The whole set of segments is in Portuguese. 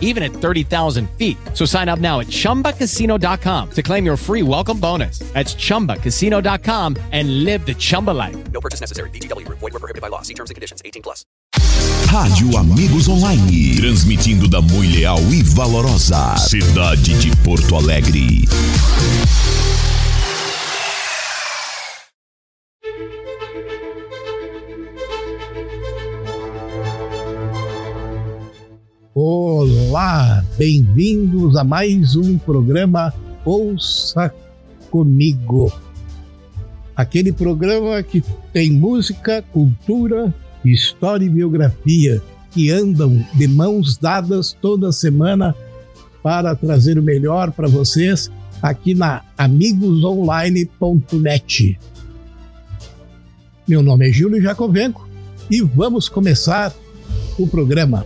even at 30,000 feet. So sign up now at chumbacasino.com to claim your free welcome bonus. That's chumbacasino.com and live the Chumba life. No purchase necessary. VGW Group. Void were prohibited by law. See terms and conditions. 18 plus. Rádio Amigos Online. Transmitindo da Mui Leal e Valorosa. Cidade de Porto Alegre. Olá, bem-vindos a mais um programa Ouça Comigo. Aquele programa que tem música, cultura, história e biografia que andam de mãos dadas toda semana para trazer o melhor para vocês aqui na amigosonline.net. Meu nome é Júlio Jacovenco e vamos começar o programa.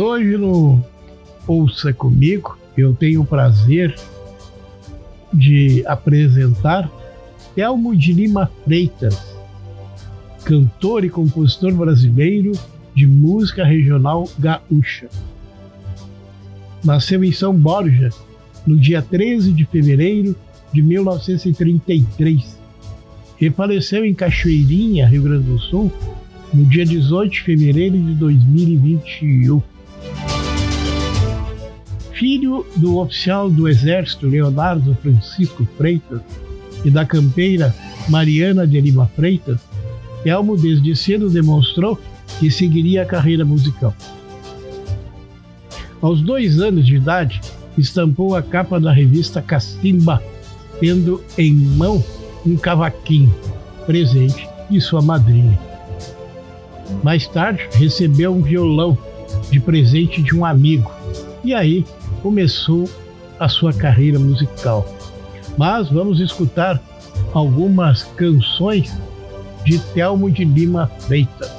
Hoje no Ouça Comigo, eu tenho o prazer de apresentar Telmo de Lima Freitas, cantor e compositor brasileiro de música regional gaúcha. Nasceu em São Borja no dia 13 de fevereiro de 1933 e faleceu em Cachoeirinha, Rio Grande do Sul, no dia 18 de fevereiro de 2021 filho do oficial do Exército Leonardo Francisco Freitas e da campeira Mariana de Lima Freitas, Elmo desde cedo demonstrou que seguiria a carreira musical. Aos dois anos de idade, estampou a capa da revista Castimba, tendo em mão um cavaquinho, presente de sua madrinha. Mais tarde, recebeu um violão de presente de um amigo, e aí começou a sua carreira musical. Mas vamos escutar algumas canções de Telmo de Lima Freitas.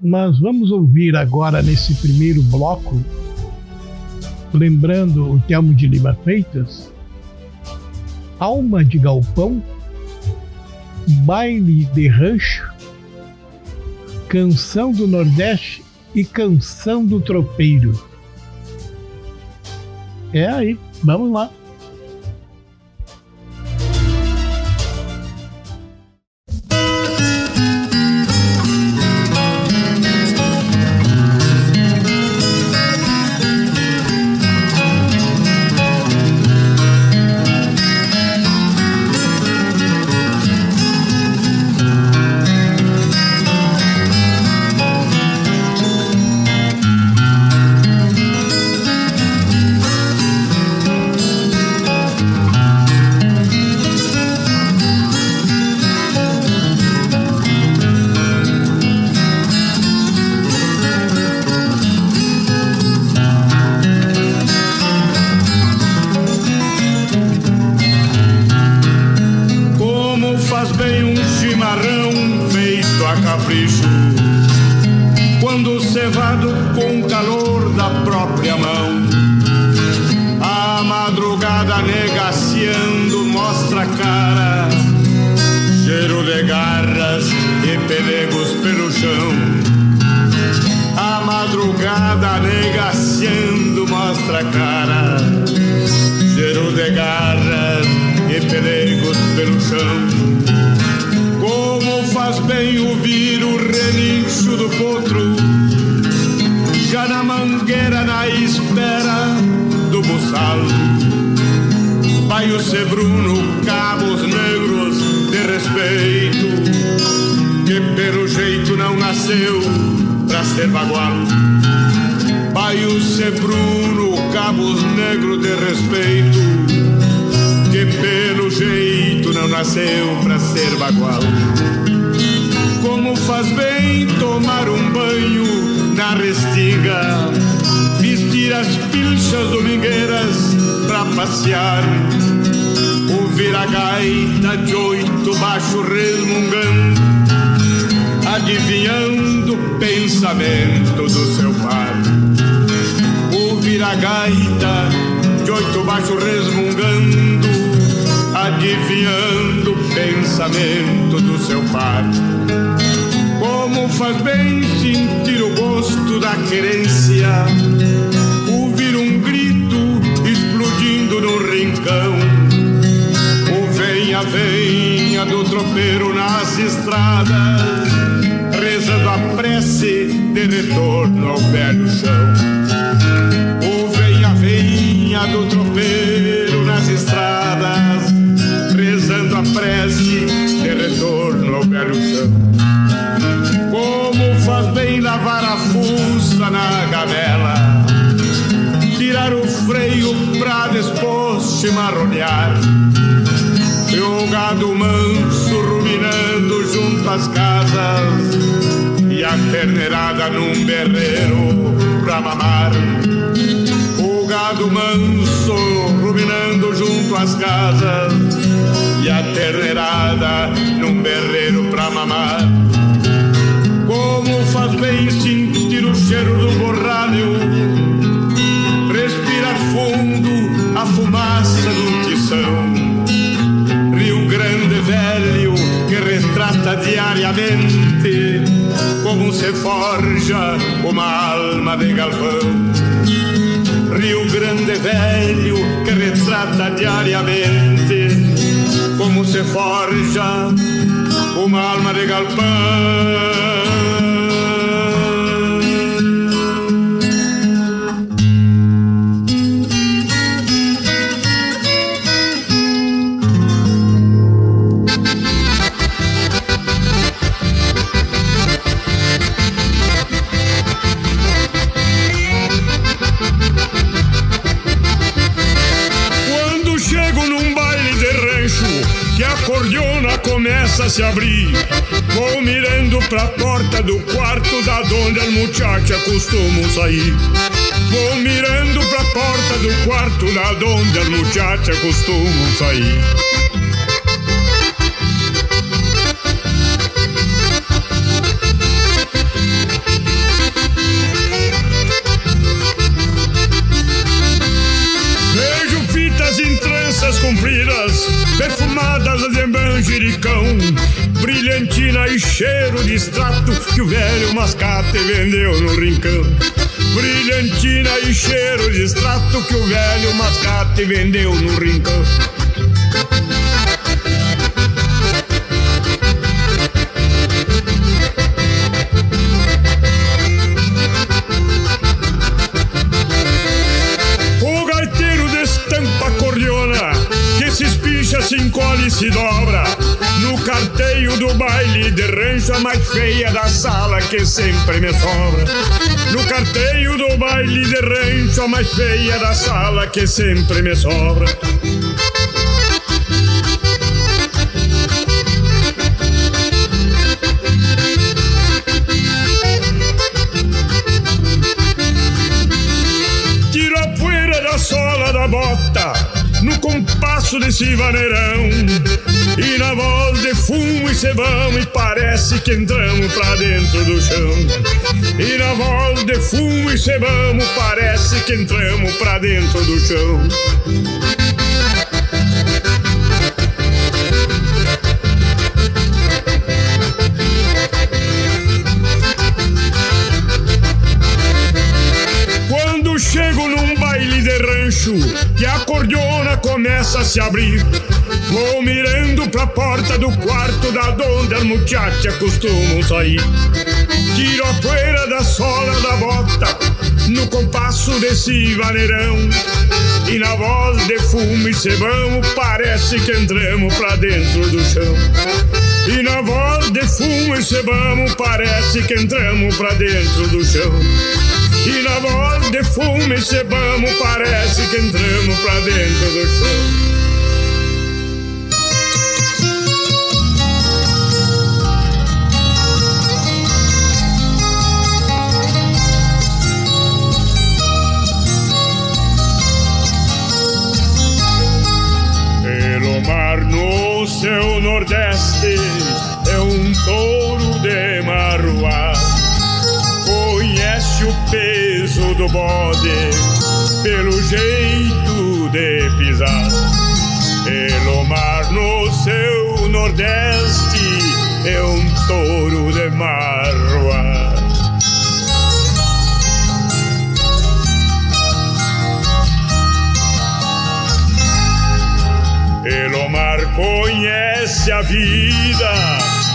Mas vamos ouvir agora nesse primeiro bloco, lembrando o Telmo de Lima Freitas, Alma de Galpão, Baile de Rancho, Canção do Nordeste e Canção do Tropeiro. É aí, vamos lá. Restinga, vestir as pilchas domingueiras pra passear, ouvir a gaita de oito baixo resmungando, adivinhando o pensamento do seu par. Ouvir a gaita de oito baixo resmungando, adivinhando o pensamento do seu par. Como faz bem sentir o gosto da querência, ouvir um grito explodindo no rincão. O venha, venha do tropeiro nas estradas, rezando a prece de retorno ao velho chão. O venha, venha do tropeiro nas estradas, rezando a prece de retorno ao velho chão. Tirar o freio pra depois chimarronear. E o gado manso ruminando junto às casas, e a terneirada num berreiro pra mamar. O gado manso ruminando junto às casas, e a terneirada num berreiro pra mamar. Como faz bem sentir o cheiro do diariamente como se forja uma alma de galpão. Rio Grande velho que retrata diariamente como se forja uma alma de galpão. Que sempre me sobra. Tiro a poeira da sola da bota no compasso desse vaneirão. E na voz de fumo e cebão e parece que entramos dentro do chão. E na volta de fumo e cebamos, parece que entramos pra dentro do chão. Quando chego num baile de rancho, que a cordona começa a se abrir. Vou mirando pra porta do quarto da onde as muchachas costumam sair. Tiro a poeira da sola da bota no compasso desse vaneirão. E na voz de fumo e cebão parece que entramos pra dentro do chão. E na voz de fumo e cebamo parece que entramos pra dentro do chão. E na voz de fumo e cebamo parece que entramos pra dentro do chão. Do bode pelo jeito de pisar. Pelo mar no seu nordeste é um touro de marruá. Elomar conhece a vida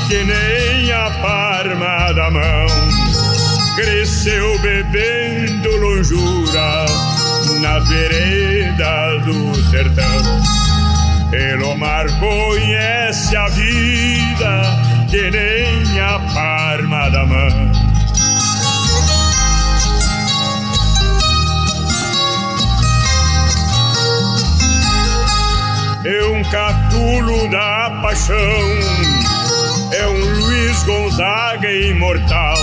que nem a palma da mão. Cresceu bebendo lonjura na vereda do sertão. Elomar conhece a vida que nem a palma da mão. é um catulo da paixão, é um Luiz Gonzaga imortal,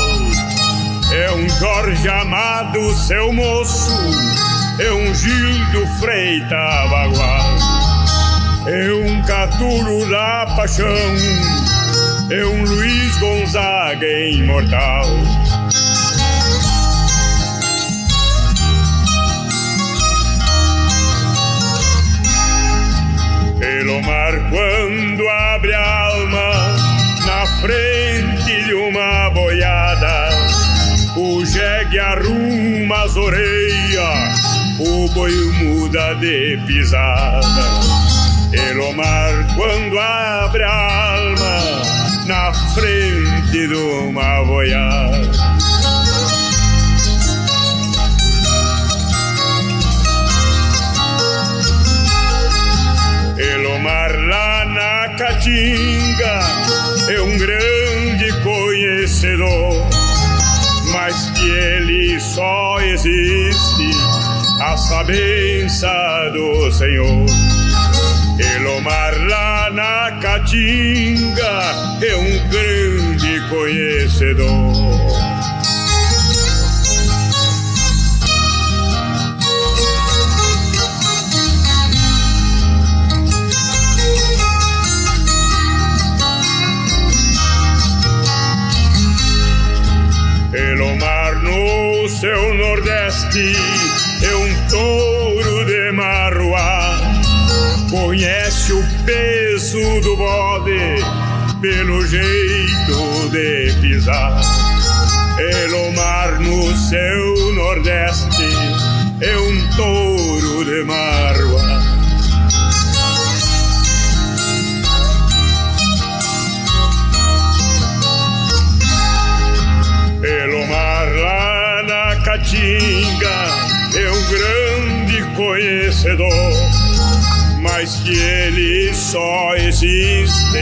é um Jorge Amado, seu moço, é um Gildo Freita Bagual, é um catulo da paixão, é um Luiz Gonzaga imortal. Pelo mar quando abre a alma na frente o jegue arruma as orelhas, o boi muda de pisada. Pelo mar quando abre a alma na frente de uma boiada. Elomar lá na Caatinga é um grande mas que ele só existe a sabença do Senhor. Elomar lá na Caatinga é um grande conhecedor. Seu nordeste é um touro de marruá. Conhece o peso do bode pelo jeito de pisar. Pelo mar no seu nordeste é um touro de marruá. Mas que ele só existe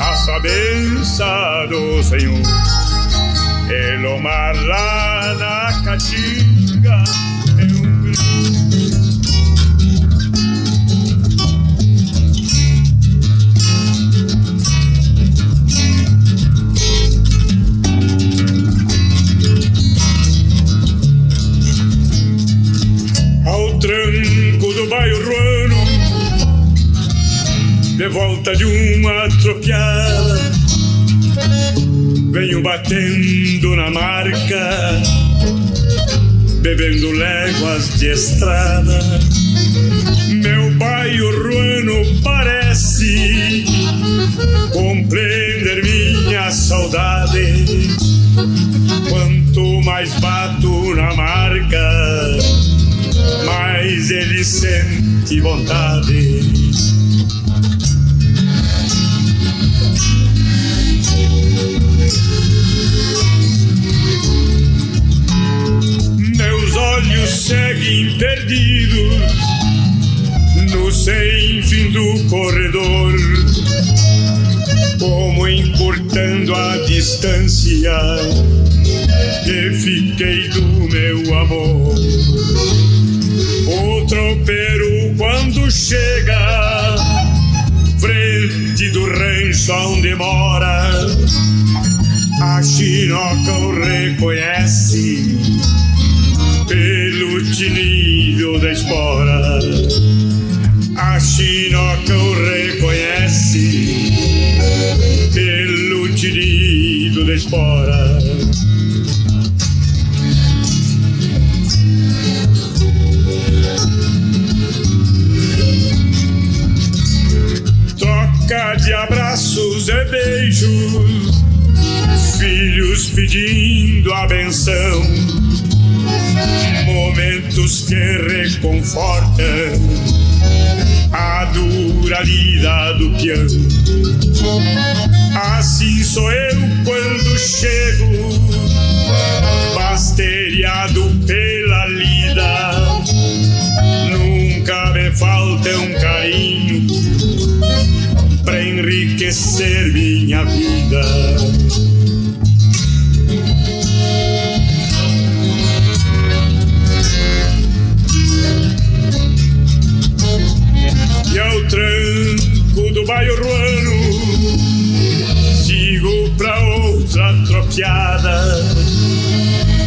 a sabença do Senhor. Pelo mar lá na Caatinga de volta de uma tropiada, venho batendo na marca, bebendo léguas de estrada. Meu bairro ruano parece compreender minha saudade. Quanto mais bato na marca, mais ele sente vontade. Olhos seguem perdidos no sem fim do corredor, como encurtando a distância que fiquei do meu amor. O tropeiro quando chega frente do rancho onde mora, a chinoca o reconhece pelo tinido da espora. A chinoca o reconhece pelo tinido da espora. Troca de abraços e beijos, filhos pedindo a benção momentos que reconfortam a dura lida do peão. Assim sou eu quando chego, basteriado pela lida. Nunca me falta um carinho pra enriquecer minha vida.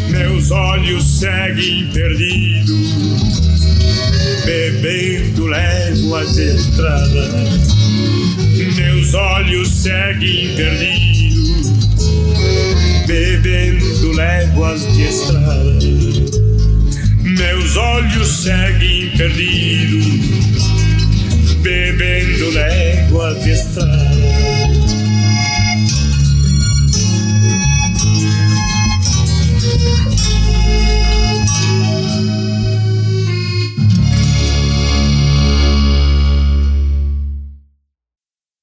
Meus olhos seguem perdidos Bebendo léguas de estrada Meus olhos seguem perdidos Bebendo léguas de estrada Meus olhos seguem perdidos bebendo léguas de estrada.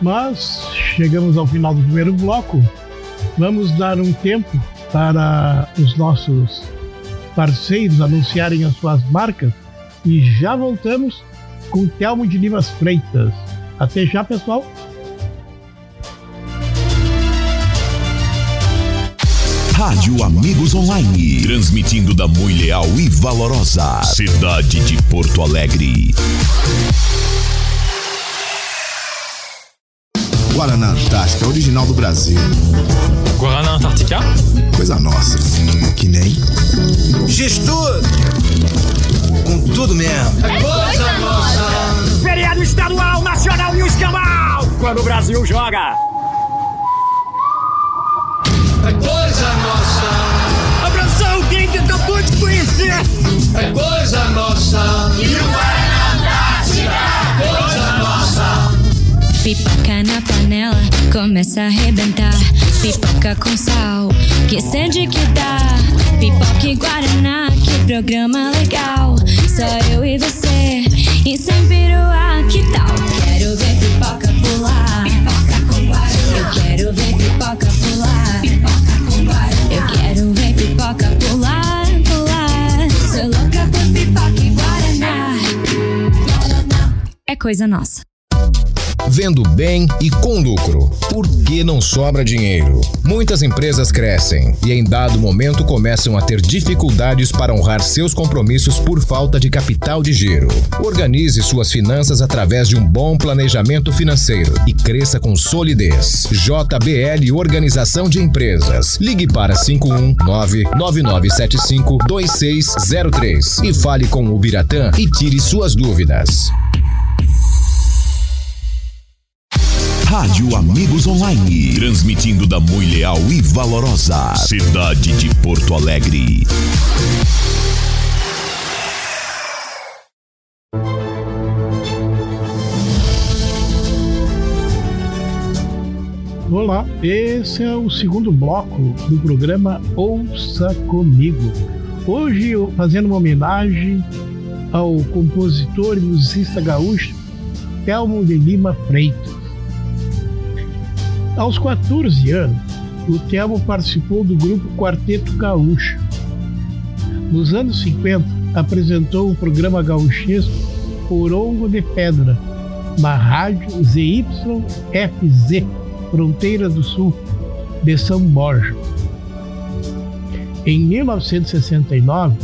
Mas chegamos ao final do primeiro bloco. Vamos dar um tempo para os nossos parceiros anunciarem as suas marcas e já voltamos com Telmo de Livas Freitas. Até já, pessoal. Rádio Amigos Online. Transmitindo da muito leal e valorosa cidade de Porto Alegre. Guaraná Antártica, original do Brasil. Guaraná Antártica? Coisa nossa. Que nem. Gestor! Com tudo mesmo. É coisa nossa! Feriado estadual, nacional e o escambau! Quando o Brasil joga! É coisa nossa! Abraçar alguém que acabou de conhecer! É coisa nossa! E o Guaraná Antártica! Coisa nossa! Pipoca na panela, começa a arrebentar. Pipoca com sal, que sede que dá. Pipoca e Guaraná, que programa legal. Só eu e você, e sem peruá, que tal? Quero ver pipoca pular. Pipoca Eu quero ver pipoca pular. Eu quero ver pipoca pular, pular. Sou louca por pipoca e guaraná. É coisa nossa. Vendo bem e com lucro. Por que não sobra dinheiro? Muitas empresas crescem e em dado momento começam a ter dificuldades para honrar seus compromissos por falta de capital de giro. Organize suas finanças através de um bom planejamento financeiro e cresça com solidez. JBL Organização de Empresas. Ligue para 519-9975-2603 e fale com o Biratã e tire suas dúvidas. Rádio Amigos Online. Transmitindo da Mui Leal e Valorosa. Cidade de Porto Alegre. Olá, esse é o segundo bloco do programa Ouça Comigo. Hoje fazendo uma homenagem ao compositor e musicista gaúcho Telmo de Lima Freitas. Aos 14 anos, o Telmo participou do grupo Quarteto Gaúcho. Nos anos 50, apresentou o programa gaúchesco Porongo de Pedra, na rádio ZYFZ, Fronteira do Sul, de São Borja. Em 1969,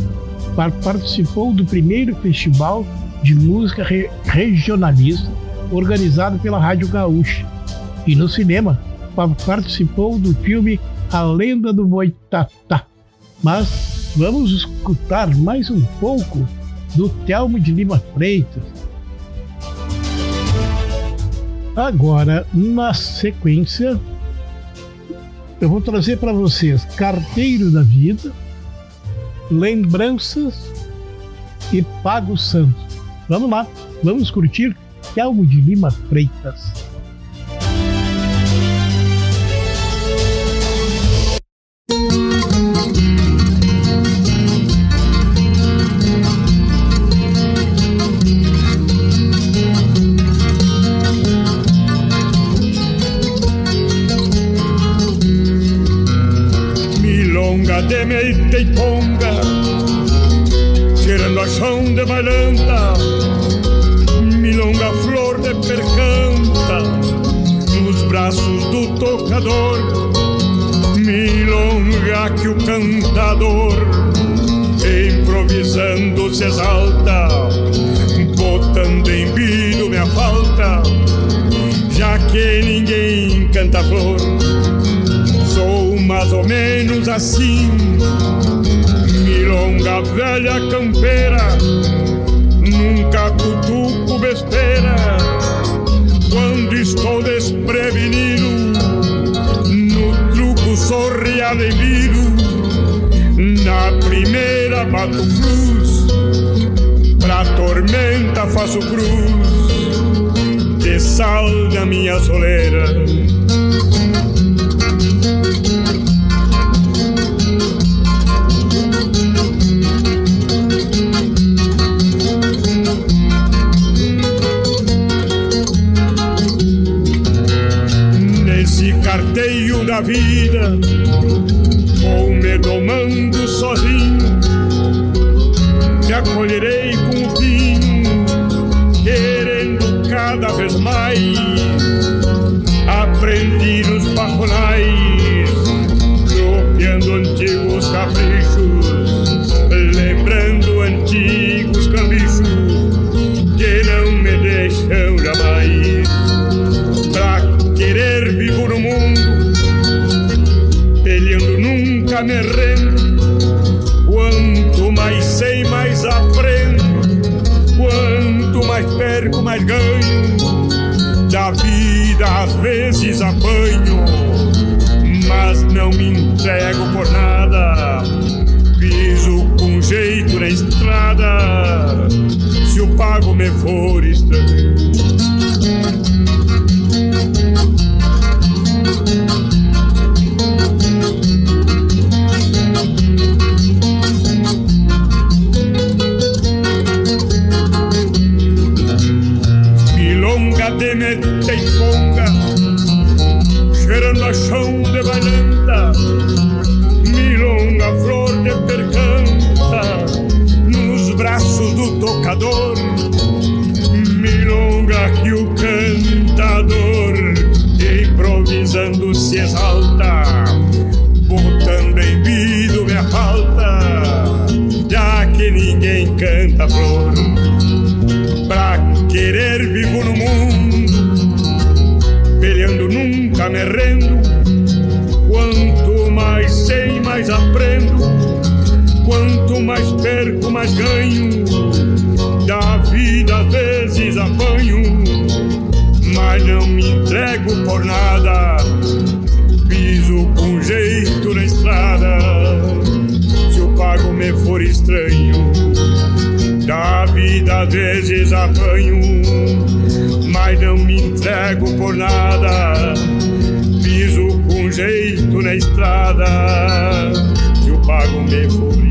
participou do primeiro festival de música re regionalista organizado pela Rádio Gaúcha. E no cinema, participou do filme A Lenda do Boitatá. Mas vamos escutar mais um pouco do Telmo de Lima Freitas. Agora, na sequência, eu vou trazer para vocês Carteiro da Vida, Lembranças e Pago Santo. Vamos lá, vamos curtir Telmo de Lima Freitas. Nunca me rendo. Quanto mais sei, mais aprendo. Quanto mais perco, mais ganho. Da vida às vezes apanho, mas não me entrego por nada. Piso com jeito na estrada, se o pago me for estranho. Da vida às vezes apanho, mas não me entrego por nada. Jeito na estrada, se o pago me for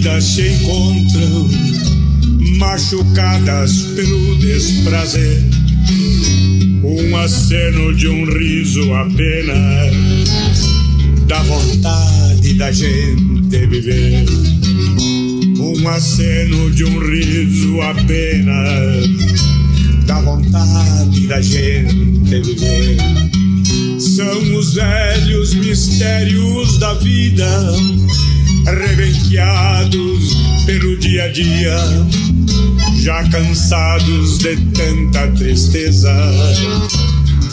perdidas se encontram, machucadas pelo desprazer, um aceno de um riso apenas dá vontade da gente viver. Um aceno de um riso apenas dá vontade da gente viver. São os velhos mistérios da vida, rebenqueados pelo dia a dia, já cansados de tanta tristeza,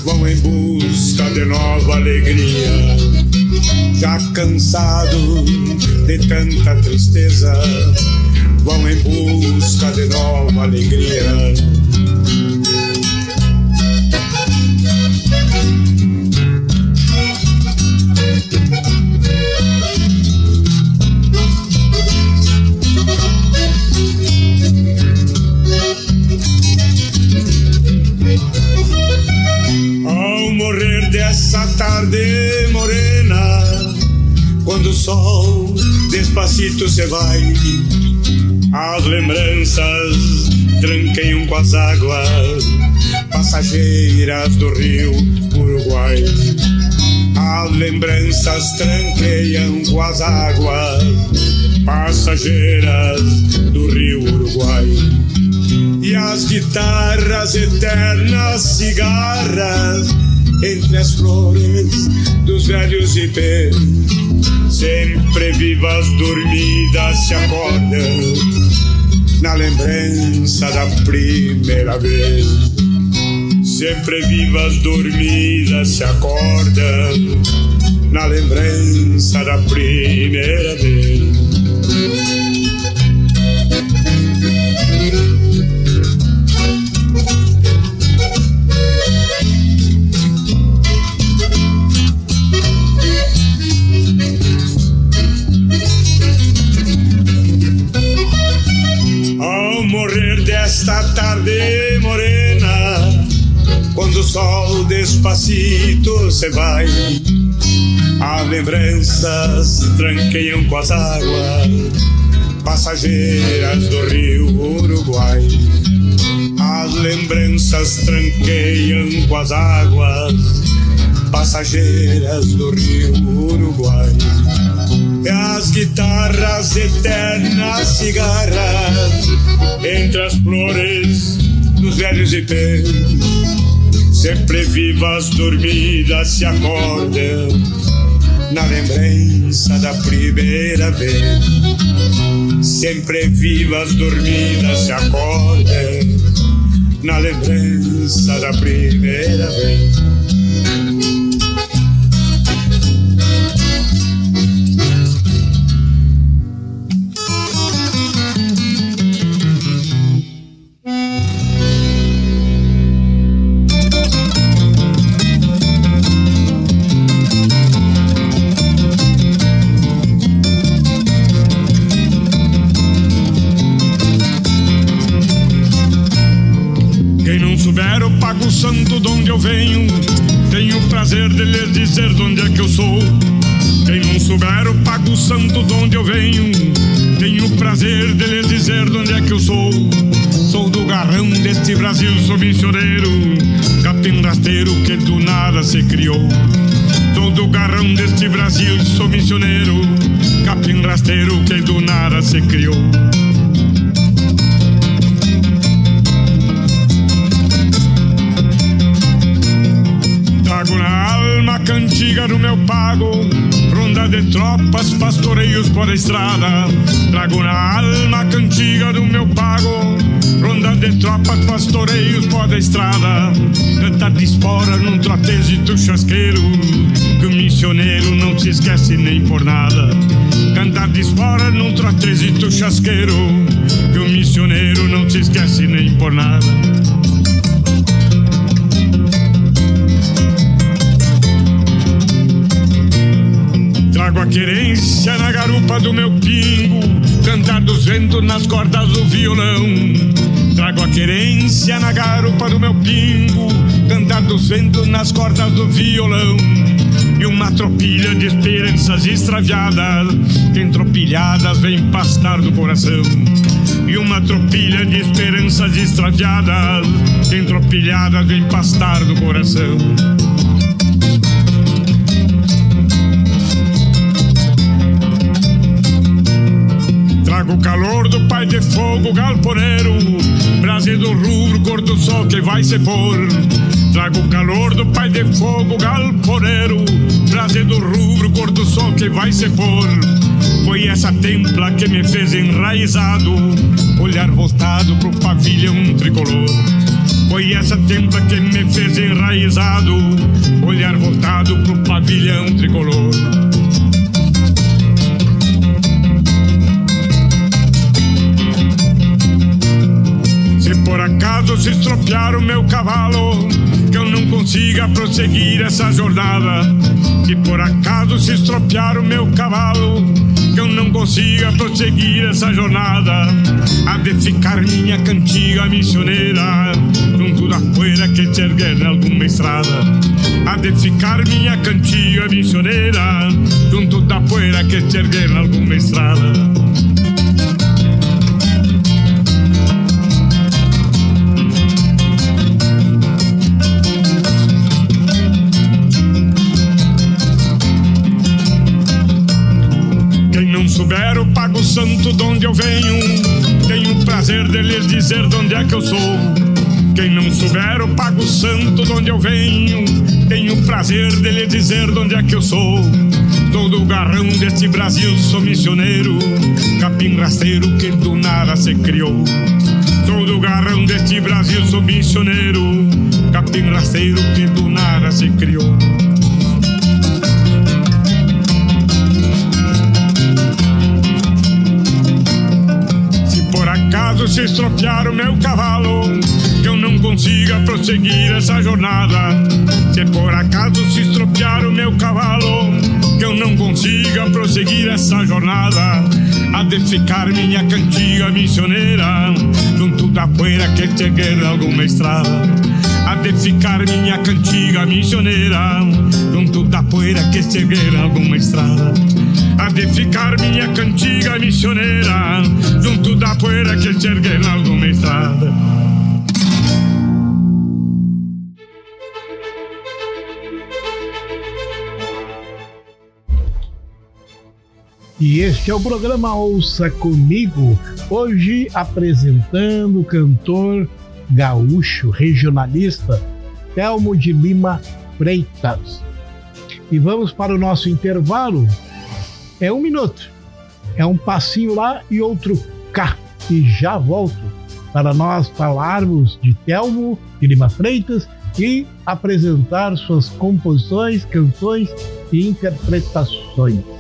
vão em busca de nova alegria. Já cansados de tanta tristeza, vão em busca de nova alegria. Águas passageiras do rio Uruguai. As lembranças tranqueiam com as águas passageiras do rio Uruguai. E as guitarras eternas cigarras entre as flores dos velhos ipês, sempre vivas dormidas se acordam na lembrança da primeira vez. Sempre vivas dormidas se acordam na lembrança da primeira vez. Despacito se vai, as lembranças tranqueiam com as águas passageiras do rio Uruguai. As lembranças tranqueiam com as águas passageiras do rio Uruguai. E as guitarras eternas cigarras entre as flores dos velhos ipês, sempre vivas dormidas se acordam na lembrança da primeira vez. Sempre vivas dormidas se acordam na lembrança da primeira vez. Eu sou. Sou do garrão deste Brasil, sou missioneiro. Capim rasteiro que do nada se criou. Sou do garrão deste Brasil, sou missioneiro. Capim rasteiro que do nada se criou. Tropas, pastoreios por estrada. Trago na alma a cantiga do meu pago. Ronda de tropas, pastoreios por estrada. Cantar de espora num trotezito chasqueiro. Que o missioneiro não se esquece nem por nada. Cantar de espora num trotezito chasqueiro. Que o missioneiro não se esquece nem por nada Trago a querência na garupa do meu pingo, cantar dos ventos nas cordas do violão. Trago a querência na garupa do meu pingo, cantar dos ventos nas cordas do violão. E uma tropilha de esperanças extraviadas, que entropilhadas vem pastar do coração. E uma tropilha de esperanças extraviadas, que entropilhadas vem pastar do coração. Trago o calor do pai de fogo galponeiro. Brase do rubro, cor do sol que vai se pôr. Trago o calor do pai de fogo galponeiro. Brase do rubro, cor do sol que vai se pôr. Foi essa templa que me fez enraizado. Olhar voltado pro pavilhão tricolor. Foi essa templa que me fez enraizado. Olhar voltado pro pavilhão tricolor se estropiar o meu cavalo, que eu não consiga prosseguir essa jornada. Se por acaso se estropiar o meu cavalo, que eu não consiga prosseguir essa jornada. Há de ficar minha cantiga missioneira, junto da poeira que te erguer em alguma estrada. Há de ficar minha cantiga missioneira, junto da poeira que te erguer em alguma estrada. Dizer de onde é que eu sou. Sou do garrão deste Brasil, sou missioneiro. Capim rasteiro que do nada se criou. Sou do garrão deste Brasil, sou missioneiro. Capim rasteiro que do nada se criou. Se por acaso se estropiar o meu cavalo, consiga prosseguir essa jornada. Se por acaso se estropiar o meu cavalo, que eu não consiga prosseguir essa jornada. Há de ficar minha cantiga missioneira, junto da poeira que te erguer alguma estrada. Há de ficar minha cantiga missioneira, junto da poeira que te erguer alguma estrada. Há de ficar minha cantiga missioneira, junto da poeira que te erguer alguma estrada. E este é o programa Ouça Comigo, hoje apresentando o cantor gaúcho regionalista Telmo de Lima Freitas. E vamos para o nosso intervalo. É um minuto, é um passinho lá e outro cá. E já volto para nós falarmos de Telmo de Lima Freitas e apresentar suas composições, canções e interpretações.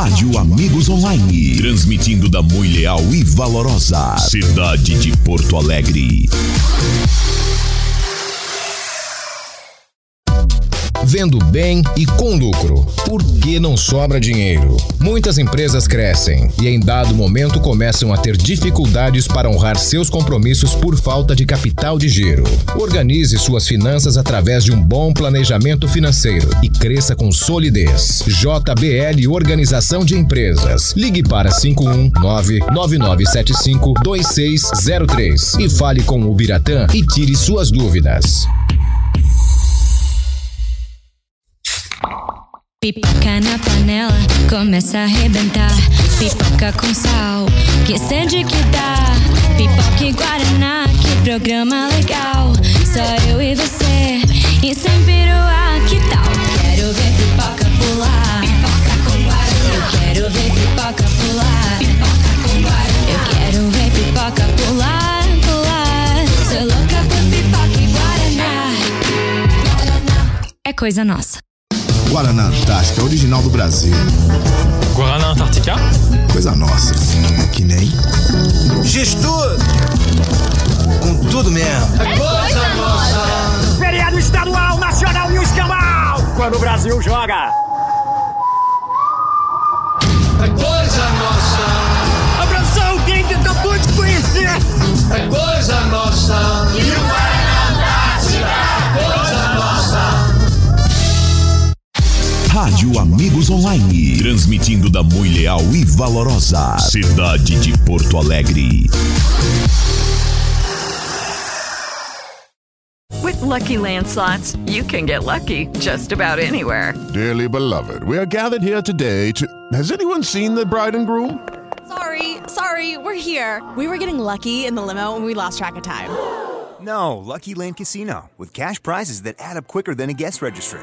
Rádio Amigos Online. Transmitindo da muito leal e valorosa cidade de Porto Alegre. Vendo bem e com lucro. Por que não sobra dinheiro? Muitas empresas crescem e em dado momento começam a ter dificuldades para honrar seus compromissos por falta de capital de giro. Organize suas finanças através de um bom planejamento financeiro e cresça com solidez. JBL Organização de Empresas. Ligue para 519-9975-2603 e fale com o Biratã e tire suas dúvidas. Pipoca na panela, começa a arrebentar. Pipoca com sal, que sede que dá. Pipoca e Guaraná, que programa legal. Só eu e você, e sem peruá, que tal? Quero ver pipoca pular. Pipoca com Guaraná. Eu quero ver pipoca pular. Pipoca com Guaraná. Eu quero ver pipoca pular, pular. Sou louca por pipoca e Guaraná. É coisa nossa. Guaraná Antártica, original do Brasil. Guaraná Antártica? Coisa nossa. Que nem. Gestor! Com tudo mesmo. É coisa nossa. Feriado estadual, nacional e o escambau. Quando o Brasil joga. É coisa nossa. Abraçar alguém que acabou de conhecer. É coisa nossa. E o Rádio Amigos Online. Transmitindo da muito leal e valorosa cidade de Porto Alegre. With Lucky Land slots, you can get lucky just about anywhere. Dearly beloved, we are gathered here today to. Has anyone seen the bride and groom? Sorry, sorry, we're here. We were getting lucky in the limo and we lost track of time. No, Lucky Land Casino, with cash prizes that add up quicker than a guest registry.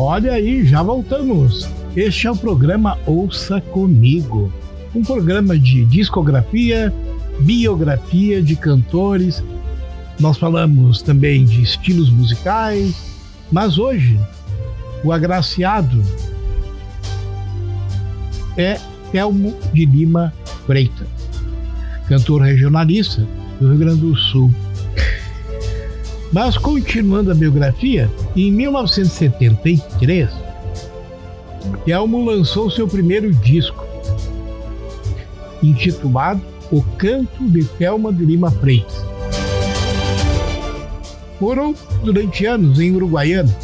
Olha aí, já voltamos. Este é o programa Ouça Comigo, um programa de discografia, biografia de cantores. Nós falamos também de estilos musicais, mas hoje o agraciado é Telmo de Lima Freitas, cantor regionalista do Rio Grande do Sul. Mas continuando a biografia, em 1973, Telmo lançou seu primeiro disco, intitulado O Canto de Telma de Lima Freitas. Morou durante anos em Uruguaiana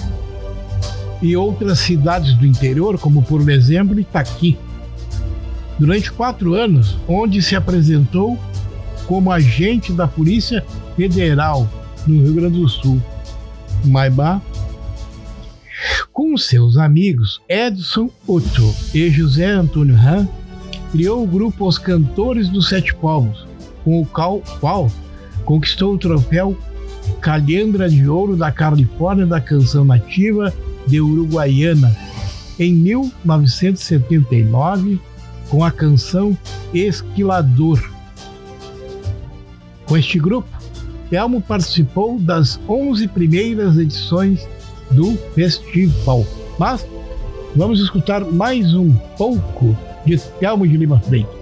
e outras cidades do interior, como por exemplo Itaqui. Durante quatro anos, onde se apresentou como agente da Polícia Federal no Rio Grande do Sul, Maibá, com seus amigos Edson Otto e José Antônio Han, criou o grupo Os Cantores dos Sete Povos, com o qual, qual conquistou o troféu Calhandra de Ouro da Califórnia da Canção Nativa de Uruguaiana em 1979 com a canção Esquilador. Com este grupo, Telmo participou das 11 primeiras edições do festival. Mas vamos escutar mais um pouco de Telmo de Lima Freitas.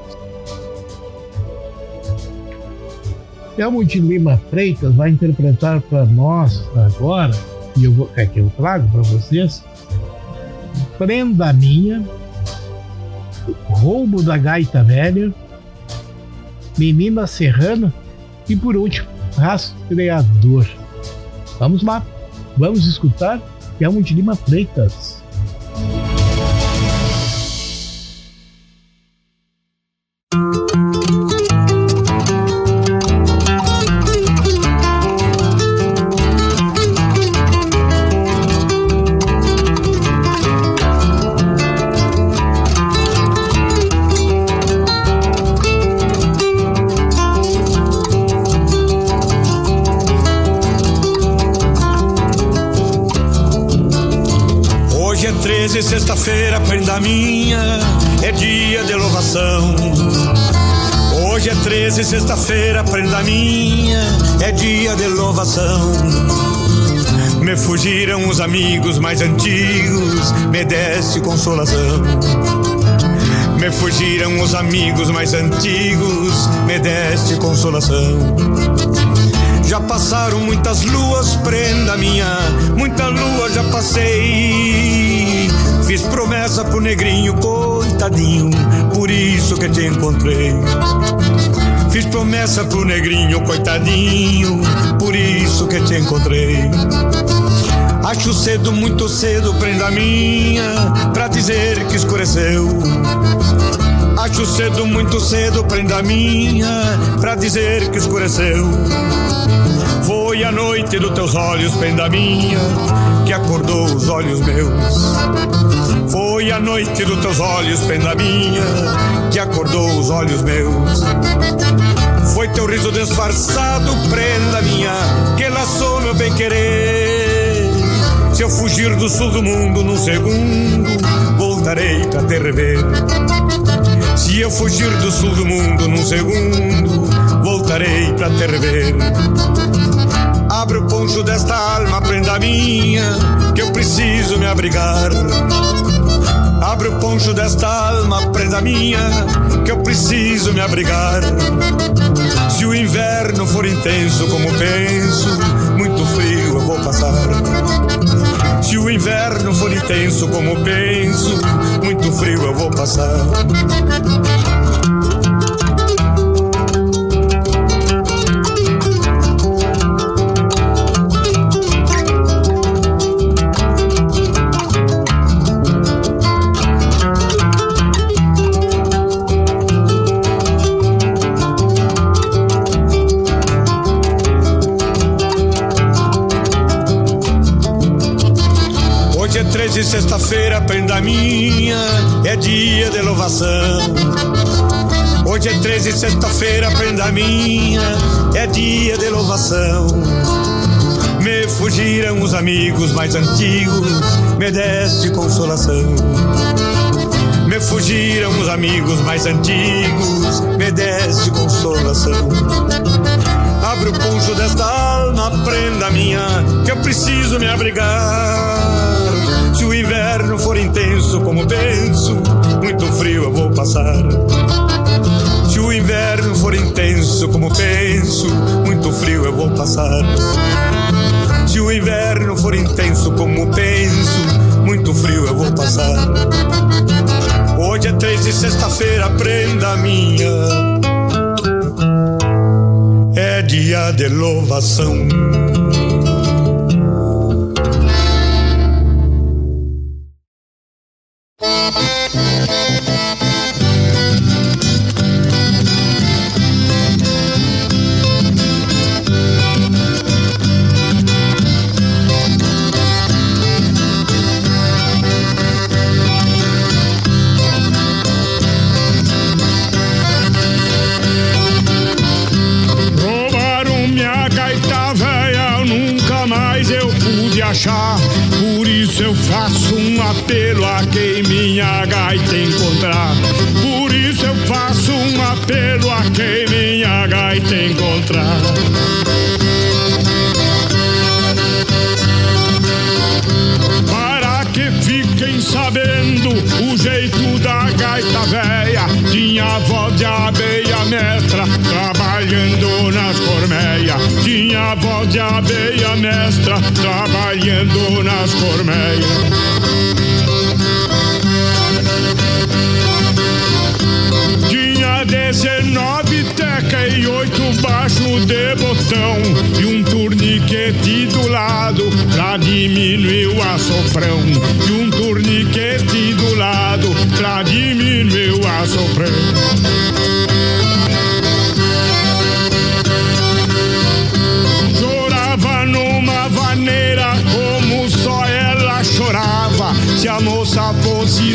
Telmo de Lima Freitas vai interpretar para nós agora, e eu vou, é que eu trago para vocês, Prenda Minha, Roubo da Gaita Velha, Menina Serrana e por último, Rastreador. Vamos lá, vamos escutar Telmo de Lima Freitas. Amigos mais antigos, me deste consolação. Me fugiram os amigos mais antigos, me deste consolação. Já passaram muitas luas, prenda minha, muita lua já passei. Fiz promessa pro negrinho, coitadinho, por isso que te encontrei. Fiz promessa pro negrinho, coitadinho, por isso que te encontrei. Acho cedo, muito cedo, prenda minha, pra dizer que escureceu. Acho cedo, muito cedo, prenda minha, pra dizer que escureceu. Foi a noite dos teus olhos, prenda minha, que acordou os olhos meus. Foi a noite dos teus olhos, prenda minha, que acordou os olhos meus. Foi teu riso disfarçado, prenda minha, que laçou meu bem querer. Se eu fugir do sul do mundo num segundo, voltarei pra te rever. Se eu fugir do sul do mundo num segundo, voltarei pra te rever. Abre o poncho desta alma, prenda minha, que eu preciso me abrigar. Abre o poncho desta alma, prenda minha, que eu preciso me abrigar. Se o inverno for intenso como penso, muito frio eu vou passar. Se o inverno for intenso como penso, muito frio eu vou passar. Sexta-feira, prenda minha, é dia de louvação. Hoje é 13, sexta-feira, prenda minha, é dia de louvação. Me fugiram os amigos mais antigos, me deste consolação. Me fugiram os amigos mais antigos, me deste consolação. Abre o puncho desta alma, prenda minha, que eu preciso me abrigar. Como penso, muito frio eu vou passar. Se o inverno for intenso como penso, muito frio eu vou passar. Se o inverno for intenso como penso, muito frio eu vou passar. Hoje é três de sexta-feira, prenda minha. É dia de louvação.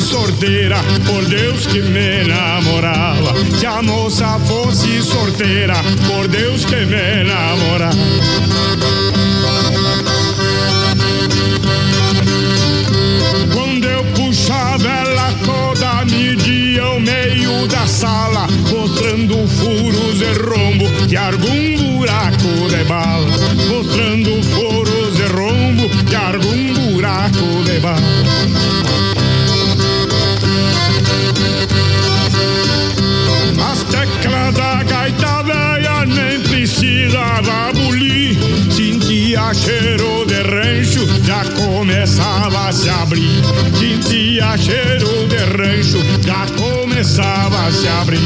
sorteira, por Deus que me namorava. Se a moça fosse sorteira, por Deus que me namorava. Quando eu puxava ela toda, media o meio da sala, mostrando furos e rombo e algum buraco de bala, mostrando furos cheiro de rancho, já começava a se abrir. Sentia cheiro de rancho, já começava a se abrir.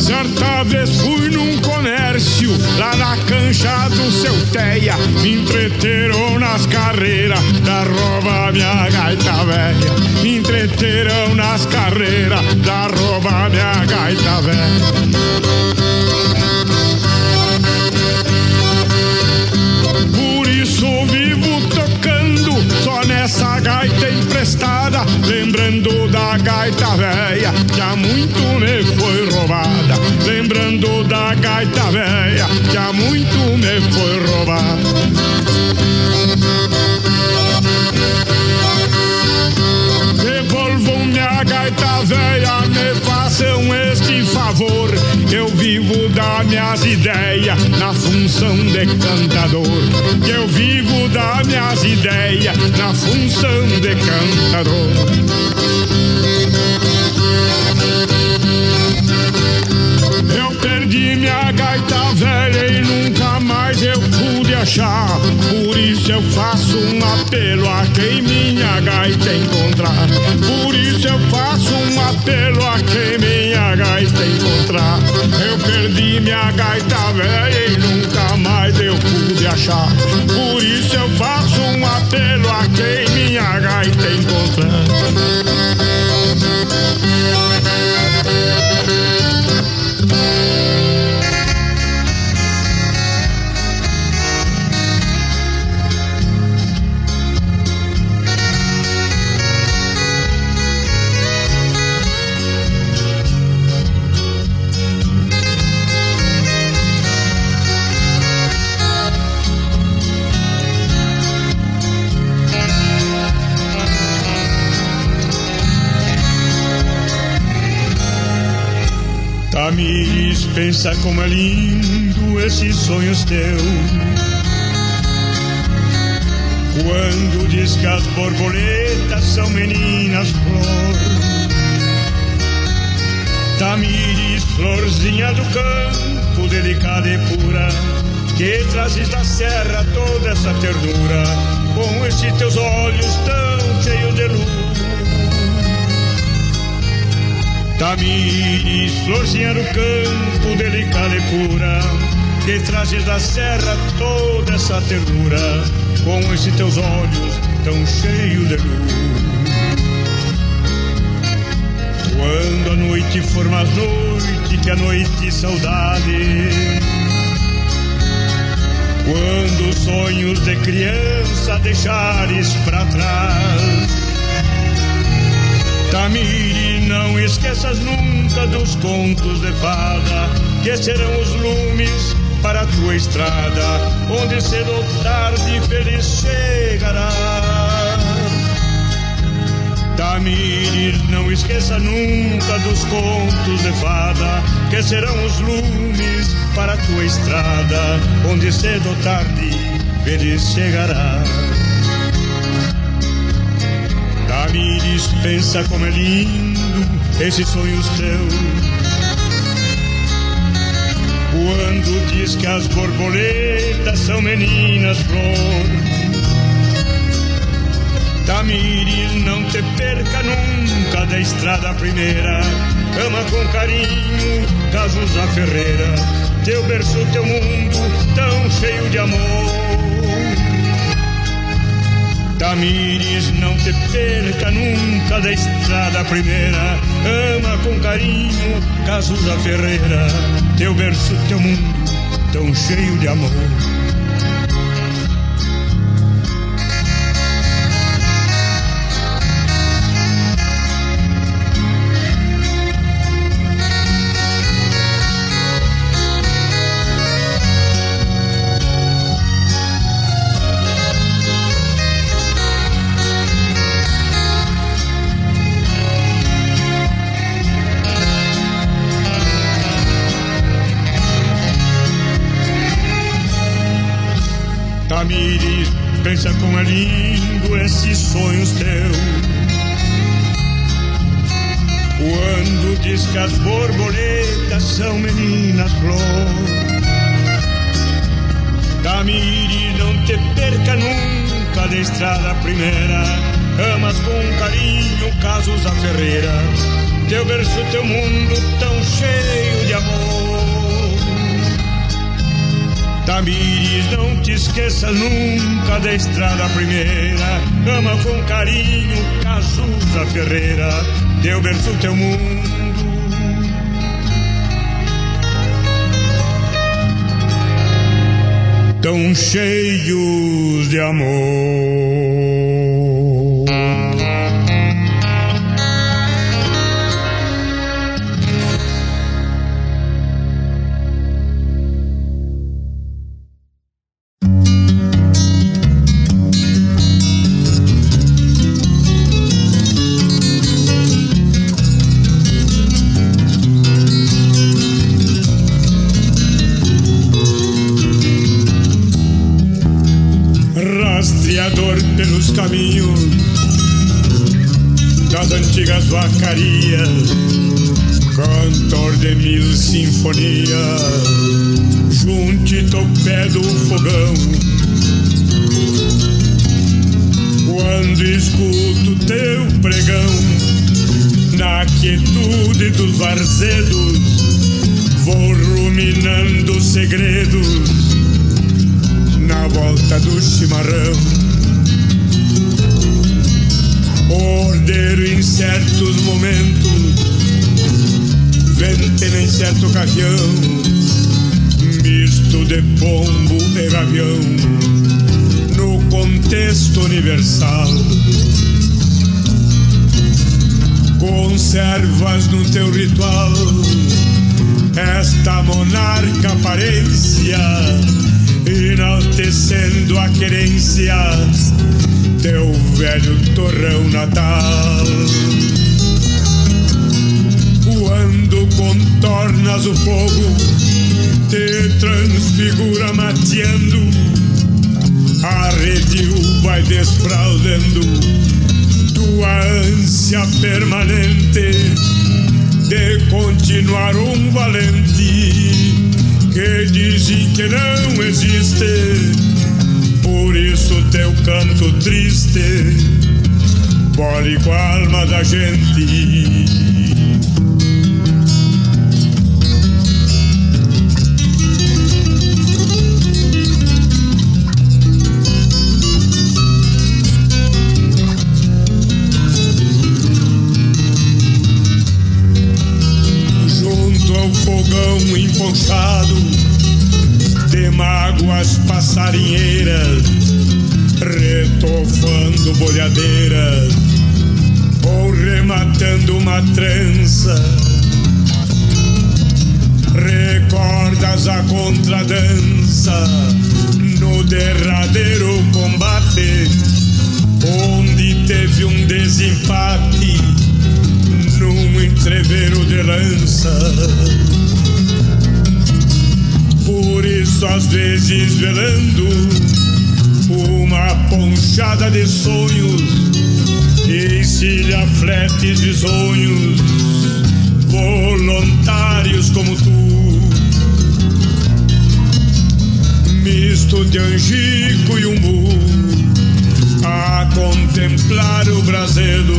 Certa vez fui num comércio lá na cancha do seu teia. Me entreteram nas carreiras da rouba minha gaita velha. Me entreteram nas carreiras da rouba minha gaita velha. Só nessa gaita emprestada, lembrando da gaita velha que há muito me foi roubada, lembrando da gaita velha que há muito me foi roubada. Gaita velha, me façam este favor. Eu vivo das minhas ideias na função de cantador. Eu vivo das minhas ideias na função de cantador. Eu perdi minha gaita velha e nunca mais eu pude achar. Isso eu faço um apelo a quem minha gaita encontrar. Por isso eu faço um apelo a quem minha gaita encontrar. Eu perdi minha gaita velha e nunca mais eu pude achar. Por isso eu faço um apelo a quem minha gaita encontrar. Pensa como é lindo esses sonhos teus. Quando diz que as borboletas são meninas flor. Tamires, florzinha do campo, delicada e pura, que trazes da serra toda essa ternura, com esses teus olhos tão cheios de luz. Tamires, florzinha do campo, delicada e pura, que trazes da serra toda essa ternura, com esses teus olhos tão cheios de luz. Quando a noite for mais noite, que a noite saudade. Quando os sonhos de criança deixares para trás. Tamiri, não esqueças nunca dos contos de fada, que serão os lumes para a tua estrada, onde cedo ou tarde feliz chegará. Tamiri, não esqueça nunca dos contos de fada, que serão os lumes para a tua estrada, onde cedo ou tarde feliz chegará. Tamires, pensa como é lindo esses sonhos teus. Quando diz que as borboletas são meninas flor. Tamires, não te perca nunca da estrada primeira. Ama com carinho Cazuza Ferreira, teu berço, teu mundo tão cheio de amor. Tamires, não te perca nunca da estrada primeira. Ama com carinho Cazuza Ferreira, teu berço, teu mundo tão cheio de amor. Tamires, pensa como é lindo esses sonhos teus. Quando diz que as borboletas são meninas flor. Tamires, não te perca nunca da estrada primeira. Amas com carinho casos a Ferreira. Teu berço, teu mundo tão cheio de amor. Tamires, não te esqueças nunca da estrada primeira. Ama com carinho Cazuza Ferreira, teu berço, teu mundo. Tão cheios de amor. Conservas no teu ritual. Esta monarca aparência enaltecendo a querência teu velho torrão natal. Quando contornas o fogo, te transfigura mateando, a redil vai desfraldando tua ânsia permanente de continuar um valente que dizem que não existe. Por isso teu canto triste bole com a alma da gente. Emponchado de mágoas passarinheiras, retofando bolhadeiras ou rematando uma trança. Recordas a contradança no derradeiro combate, onde teve um desempate num entreveiro de lança. Por isso, às vezes, velando uma ponchada de sonhos, encilha fletes de sonhos, voluntários como tu. Misto de angico e umbu, a contemplar o brasedo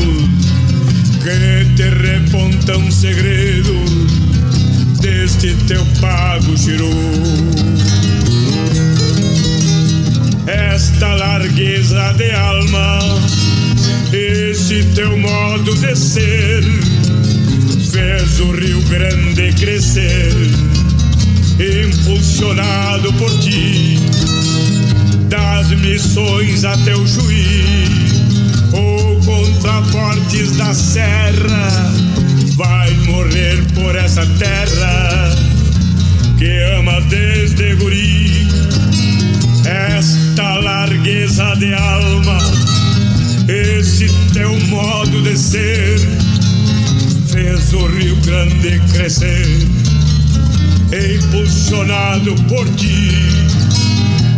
que te repontam segredos deste teu pago chiru. Esta largueza de alma, esse teu modo de ser, fez o Rio Grande crescer, impulsionado por ti, das missões até o juiz ou contra fortes da serra, vai morrer por essa terra que ama desde guri. Esta largueza de alma, esse teu modo de ser, fez o Rio Grande crescer, impulsionado por ti,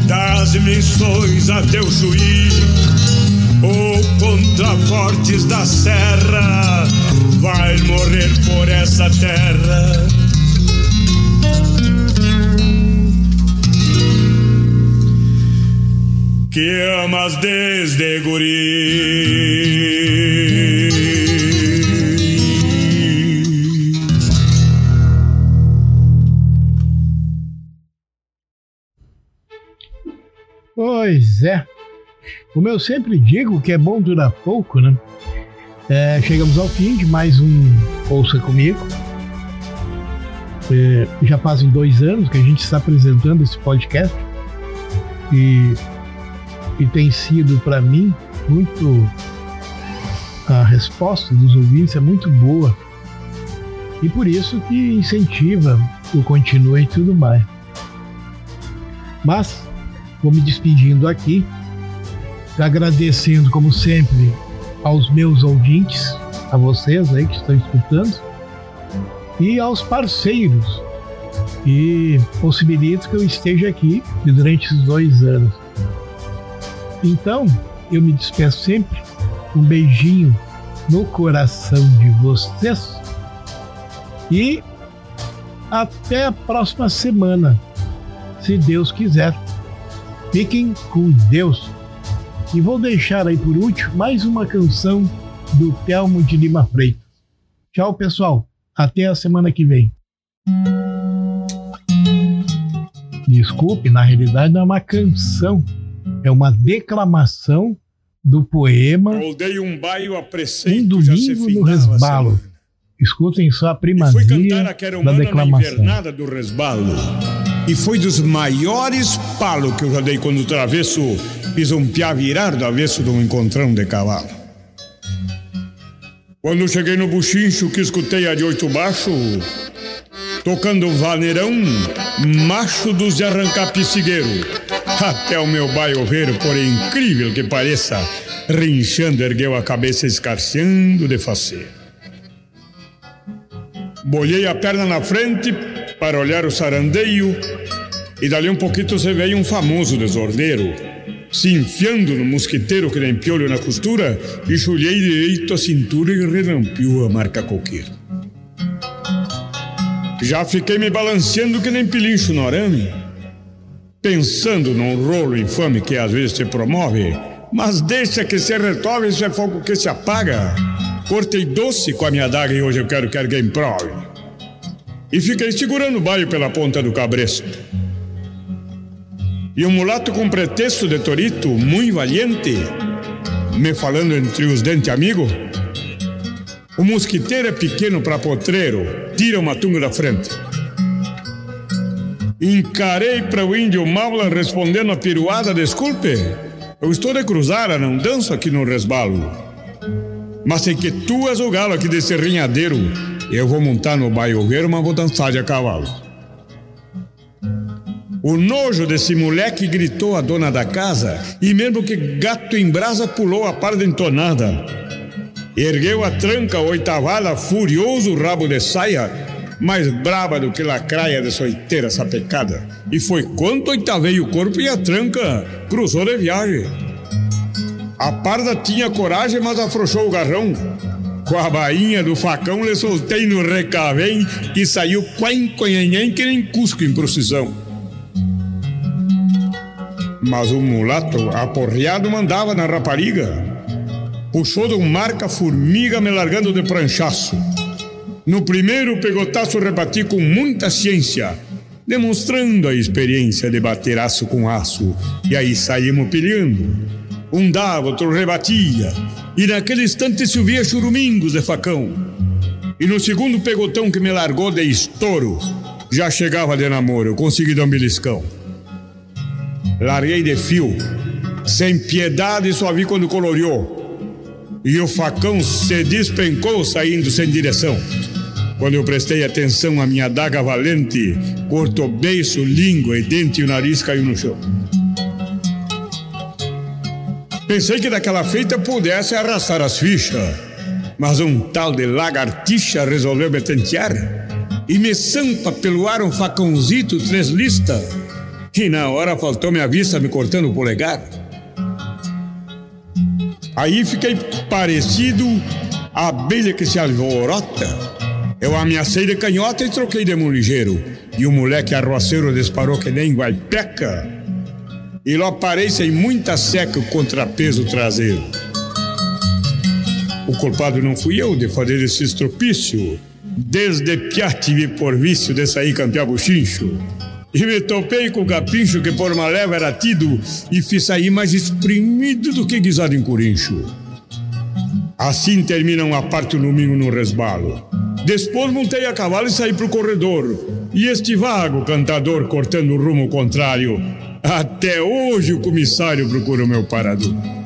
das dimensões até o Chuí, ou contra fortes da serra, vai morrer por essa terra. Que amas desde guri. Pois é. Como eu sempre digo, que é bom durar pouco, né? É, chegamos ao fim de mais um Ouça Comigo. É, já fazem dois anos que a gente está apresentando esse podcast e, e tem sido para mim muito a resposta dos ouvintes é muito boa e por isso que incentiva o continue e tudo mais. Mas vou me despedindo aqui, agradecendo como sempre aos meus ouvintes, a vocês aí que estão escutando e aos parceiros que possibilitam que eu esteja aqui durante esses dois anos. Então, eu me despeço sempre, um beijinho no coração de vocês e até a próxima semana, se Deus quiser. Fiquem com Deus. E vou deixar aí por último mais uma canção do Telmo de Lima Freitas. Tchau, pessoal. Até a semana que vem. Desculpe, na realidade não é uma canção, é uma declamação do poema Eu dei um baio a preceito, Um Domingo no a Resbalo. Escutem só a primazia cantar aquela da humana na declamação. invernada do resbalo. E foi dos maiores palos que eu já dei quando travesso fiz um piá virar do avesso de um encontrão de cavalo. Quando cheguei no buchincho que escutei a de oito baixo, tocando vaneirão, macho dos de arrancar piscigueiro. Até o meu baioveiro, por incrível que pareça, rinchando ergueu a cabeça escarceando de faceiro. Bolhei a perna na frente para olhar o sarandeio e dali um pouquinho se veio um famoso desordeiro, se enfiando no mosquiteiro que nem piolho na costura e chulhei direito a cintura e relampiou a marca coqueiro. Já fiquei me balanceando que nem pilincho no arame, pensando num rolo infame que às vezes se promove, mas deixa que se resolve, isso é fogo que se apaga. Cortei doce com a minha daga e hoje eu quero que alguém prove. E fiquei segurando o baio pela ponta do cabresto. E um mulato com pretexto de torito, muito valiente, me falando entre os dentes amigo. O mosquiteiro é pequeno para potreiro, tira uma tunga da frente. Encarei para o índio Maula respondendo a piruada, desculpe, eu estou de cruzara, não danço aqui no resbalo. Mas sei que tu és o galo aqui desse rinhadeiro. Eu vou montar no baioveiro, mas vou dançar de a cavalo. O nojo desse moleque gritou a dona da casa, e mesmo que gato em brasa pulou a parda entonada. Ergueu a tranca oitavala, furioso rabo de saia, mais braba do que lacraia de soiteira sapecada. E foi quanto oitavei o corpo e a tranca cruzou de viagem. A parda tinha coragem, mas afrouxou o garrão. Com a bainha do facão, lhe soltei no recavém e saiu quenquenhenhen que nem cusco em procissão. Mas o mulato aporreado mandava na rapariga. Puxou de um marca formiga me largando de pranchaço. No primeiro pegotaço rebati com muita ciência, demonstrando a experiência de bater aço com aço. E aí saímos pilhando. Um dava, outro rebatia. E naquele instante se ouvia churumingos de facão. E no segundo pegotão que me largou de estouro, já chegava de namoro, consegui dar um beliscão. Larguei de fio, sem piedade, só vi quando coloreou. E o facão se despencou saindo sem direção. Quando eu prestei atenção, a minha daga valente cortou beiço, língua e dente e o nariz caiu no chão. Pensei que daquela feita pudesse arrastar as fichas, mas um tal de lagartixa resolveu me tentear e me sampa pelo ar um facãozito três lista E na hora faltou minha vista me cortando o polegar. Aí fiquei parecido a abelha que se alvorota. Eu ameacei de canhota e troquei de mão ligeiro. E o moleque arroceiro disparou que nem guaipeca. E lá parei sem muita seca o contrapeso traseiro. O culpado não fui eu de fazer esse estropício. Desde piá tive por vício de sair campear buchincho. E me topei com o capincho que por uma leva era tido e fiz sair mais espremido do que guisado em corincho. Assim termina uma parte o domingo no resbalo. Depois montei a cavalo e saí pro corredor. E este vago cantador cortando o rumo contrário. Até hoje o comissário procura o meu parador.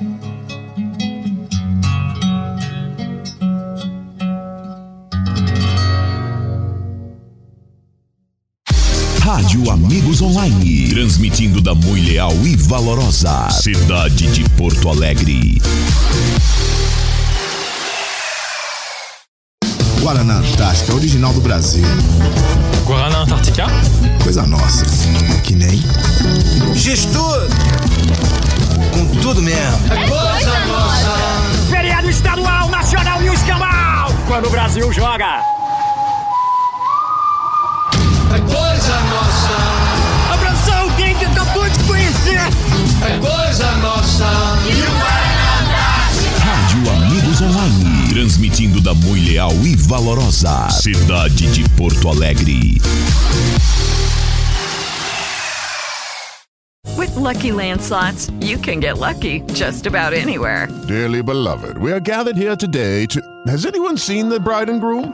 Rádio Amigos Online. Transmitindo da Mui Leal e Valorosa. Cidade de Porto Alegre. Guaraná Antártica, original do Brasil. Guaraná Antártica? Coisa nossa. Que nem. Gestor! Com tudo mesmo. É coisa nossa. Feriado estadual, nacional e o escambau. Quando o Brasil joga. É coisa nossa. Abração alguém que acabou de conhecer. É coisa nossa. E o Rádio Amigos Online. Transmitindo da Mui Leal e Valorosa. Cidade de Porto Alegre. With Lucky Land slots, you can get lucky just about anywhere. Dearly beloved, we are gathered here today to. Has anyone seen the bride and groom?